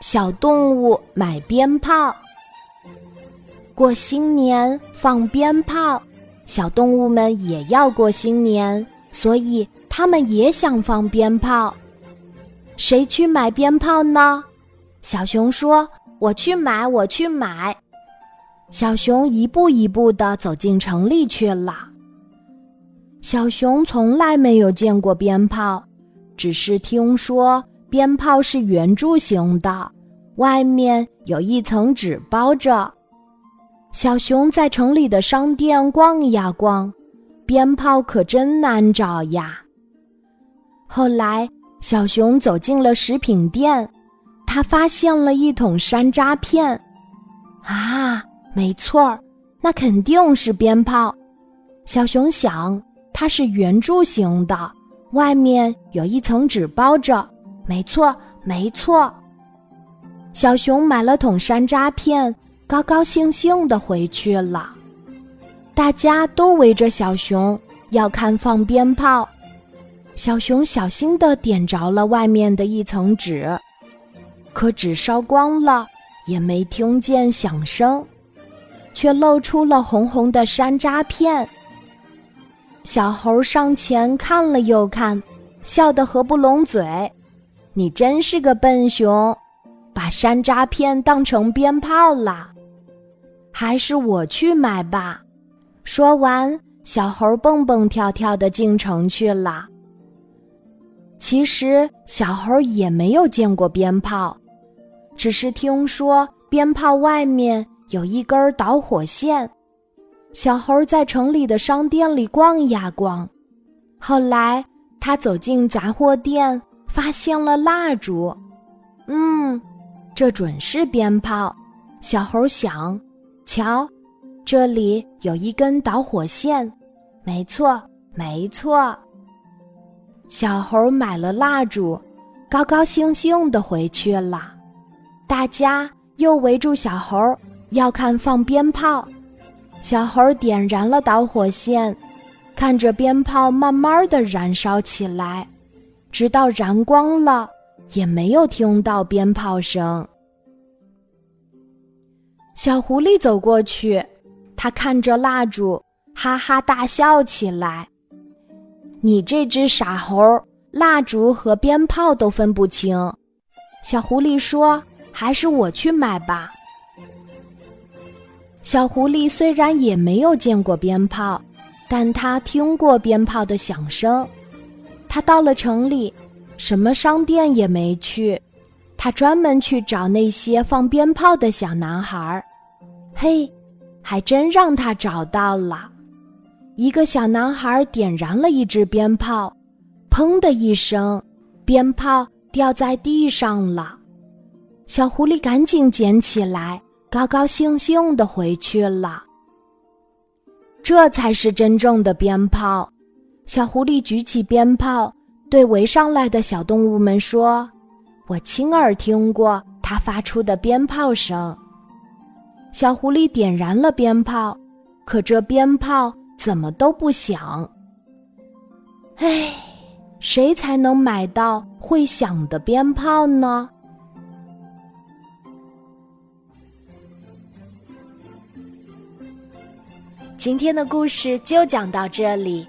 小动物买鞭炮。过新年放鞭炮，小动物们也要过新年，所以他们也想放鞭炮。谁去买鞭炮呢？小熊说：“我去买，我去买。”小熊一步一步地走进城里去了。小熊从来没有见过鞭炮，只是听说。鞭炮是圆柱形的，外面有一层纸包着。小熊在城里的商店逛呀逛，鞭炮可真难找呀。后来，小熊走进了食品店，他发现了一桶山楂片。啊，没错儿，那肯定是鞭炮。小熊想，它是圆柱形的，外面有一层纸包着。没错，没错。小熊买了桶山楂片，高高兴兴的回去了。大家都围着小熊要看放鞭炮。小熊小心的点着了外面的一层纸，可纸烧光了，也没听见响声，却露出了红红的山楂片。小猴上前看了又看，笑得合不拢嘴。你真是个笨熊，把山楂片当成鞭炮了。还是我去买吧。说完，小猴蹦蹦跳跳的进城去了。其实，小猴也没有见过鞭炮，只是听说鞭炮外面有一根导火线。小猴在城里的商店里逛呀逛，后来他走进杂货店。发现了蜡烛，嗯，这准是鞭炮。小猴想，瞧，这里有一根导火线，没错，没错。小猴买了蜡烛，高高兴兴的回去了。大家又围住小猴要看放鞭炮。小猴点燃了导火线，看着鞭炮慢慢的燃烧起来。直到燃光了，也没有听到鞭炮声。小狐狸走过去，他看着蜡烛，哈哈大笑起来：“你这只傻猴，蜡烛和鞭炮都分不清。”小狐狸说：“还是我去买吧。”小狐狸虽然也没有见过鞭炮，但他听过鞭炮的响声。他到了城里，什么商店也没去，他专门去找那些放鞭炮的小男孩儿。嘿，还真让他找到了！一个小男孩点燃了一支鞭炮，砰的一声，鞭炮掉在地上了。小狐狸赶紧捡起来，高高兴兴的回去了。这才是真正的鞭炮。小狐狸举起鞭炮，对围上来的小动物们说：“我亲耳听过它发出的鞭炮声。”小狐狸点燃了鞭炮，可这鞭炮怎么都不响。唉，谁才能买到会响的鞭炮呢？今天的故事就讲到这里。